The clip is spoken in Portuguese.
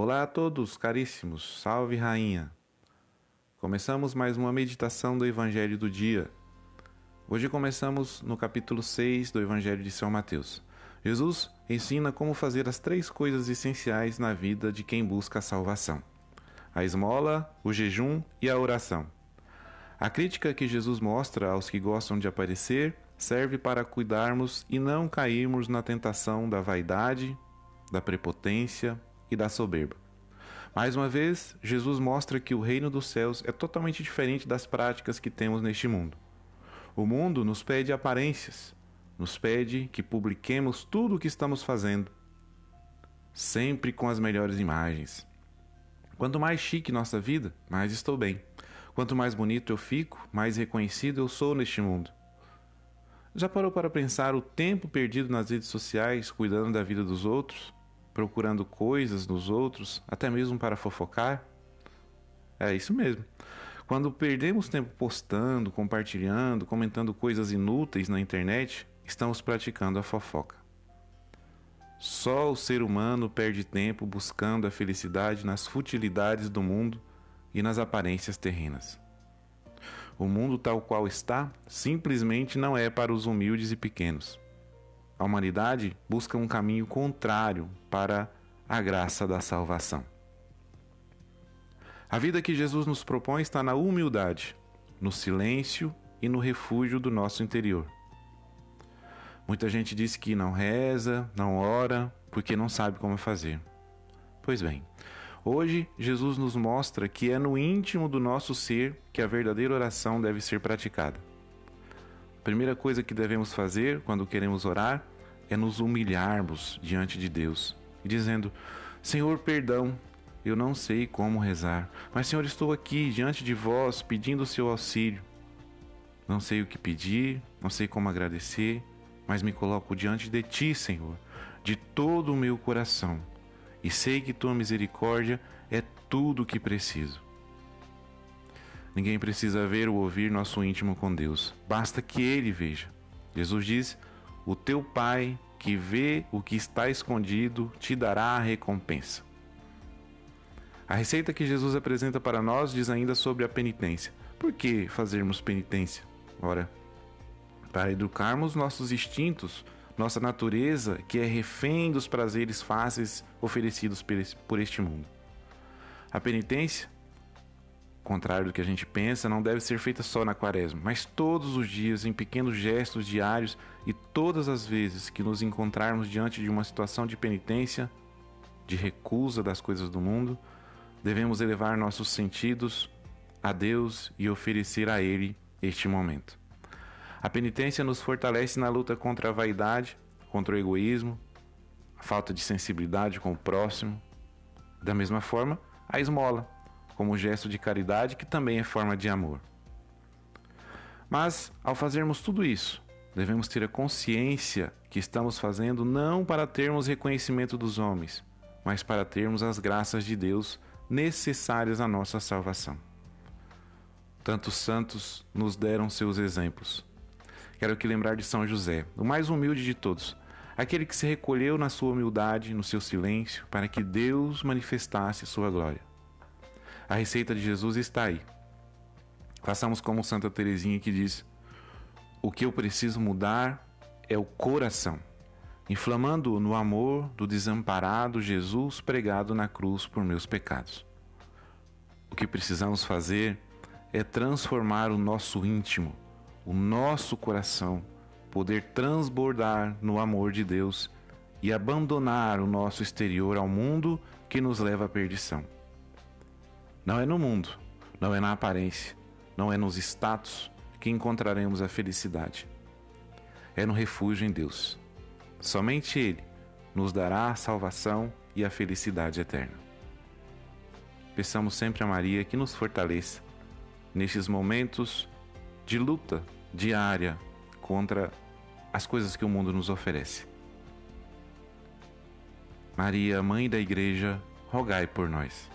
Olá a todos, caríssimos, salve Rainha! Começamos mais uma meditação do Evangelho do dia. Hoje começamos no capítulo 6 do Evangelho de São Mateus. Jesus ensina como fazer as três coisas essenciais na vida de quem busca a salvação: a esmola, o jejum e a oração. A crítica que Jesus mostra aos que gostam de aparecer serve para cuidarmos e não cairmos na tentação da vaidade, da prepotência e da soberba. Mais uma vez, Jesus mostra que o reino dos céus é totalmente diferente das práticas que temos neste mundo. O mundo nos pede aparências, nos pede que publiquemos tudo o que estamos fazendo, sempre com as melhores imagens. Quanto mais chique nossa vida, mais estou bem. Quanto mais bonito eu fico, mais reconhecido eu sou neste mundo. Já parou para pensar o tempo perdido nas redes sociais cuidando da vida dos outros? Procurando coisas nos outros, até mesmo para fofocar? É isso mesmo. Quando perdemos tempo postando, compartilhando, comentando coisas inúteis na internet, estamos praticando a fofoca. Só o ser humano perde tempo buscando a felicidade nas futilidades do mundo e nas aparências terrenas. O mundo tal qual está simplesmente não é para os humildes e pequenos. A humanidade busca um caminho contrário para a graça da salvação. A vida que Jesus nos propõe está na humildade, no silêncio e no refúgio do nosso interior. Muita gente diz que não reza, não ora, porque não sabe como fazer. Pois bem, hoje Jesus nos mostra que é no íntimo do nosso ser que a verdadeira oração deve ser praticada primeira coisa que devemos fazer quando queremos orar é nos humilharmos diante de Deus dizendo: Senhor, perdão, eu não sei como rezar, mas Senhor, estou aqui diante de vós pedindo o seu auxílio. Não sei o que pedir, não sei como agradecer, mas me coloco diante de ti, Senhor, de todo o meu coração, e sei que tua misericórdia é tudo o que preciso. Ninguém precisa ver ou ouvir nosso íntimo com Deus, basta que Ele veja. Jesus diz: O teu Pai, que vê o que está escondido, te dará a recompensa. A receita que Jesus apresenta para nós diz ainda sobre a penitência. Por que fazermos penitência? Ora, para educarmos nossos instintos, nossa natureza, que é refém dos prazeres fáceis oferecidos por este mundo. A penitência contrário do que a gente pensa, não deve ser feita só na quaresma, mas todos os dias, em pequenos gestos diários e todas as vezes que nos encontrarmos diante de uma situação de penitência, de recusa das coisas do mundo, devemos elevar nossos sentidos a Deus e oferecer a Ele este momento. A penitência nos fortalece na luta contra a vaidade, contra o egoísmo, a falta de sensibilidade com o próximo. Da mesma forma, a esmola como gesto de caridade que também é forma de amor. Mas, ao fazermos tudo isso, devemos ter a consciência que estamos fazendo não para termos reconhecimento dos homens, mas para termos as graças de Deus necessárias à nossa salvação. Tantos santos nos deram seus exemplos. Quero aqui lembrar de São José, o mais humilde de todos, aquele que se recolheu na sua humildade, no seu silêncio, para que Deus manifestasse sua glória. A receita de Jesus está aí. Façamos como Santa Teresinha que diz: O que eu preciso mudar é o coração, inflamando no amor do desamparado Jesus pregado na cruz por meus pecados. O que precisamos fazer é transformar o nosso íntimo, o nosso coração, poder transbordar no amor de Deus e abandonar o nosso exterior ao mundo que nos leva à perdição. Não é no mundo, não é na aparência, não é nos status que encontraremos a felicidade. É no refúgio em Deus. Somente Ele nos dará a salvação e a felicidade eterna. Peçamos sempre a Maria que nos fortaleça nestes momentos de luta diária contra as coisas que o mundo nos oferece. Maria, Mãe da Igreja, rogai por nós.